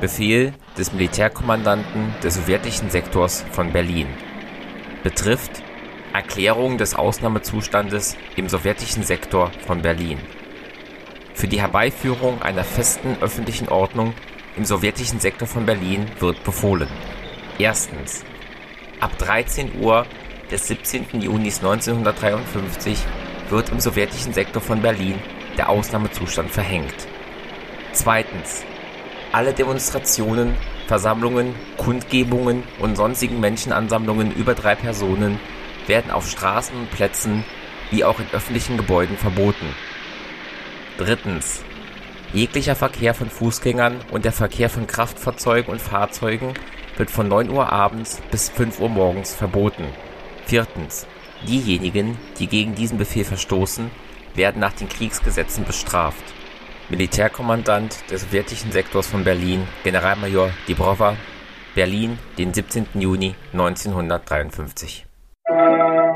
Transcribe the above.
Befehl des Militärkommandanten des sowjetischen Sektors von Berlin. Betrifft Erklärung des Ausnahmezustandes im sowjetischen Sektor von Berlin. Für die Herbeiführung einer festen öffentlichen Ordnung im sowjetischen Sektor von Berlin wird befohlen. Erstens. Ab 13 Uhr des 17. Juni 1953 wird im sowjetischen Sektor von Berlin der Ausnahmezustand verhängt. Zweitens. Alle Demonstrationen, Versammlungen, Kundgebungen und sonstigen Menschenansammlungen über drei Personen werden auf Straßen und Plätzen wie auch in öffentlichen Gebäuden verboten. Drittens. Jeglicher Verkehr von Fußgängern und der Verkehr von Kraftfahrzeugen und Fahrzeugen wird von 9 Uhr abends bis 5 Uhr morgens verboten. Viertens. Diejenigen, die gegen diesen Befehl verstoßen, werden nach den Kriegsgesetzen bestraft. Militärkommandant des sowjetischen Sektors von Berlin, Generalmajor Dibrowa, Berlin, den 17. Juni 1953. Musik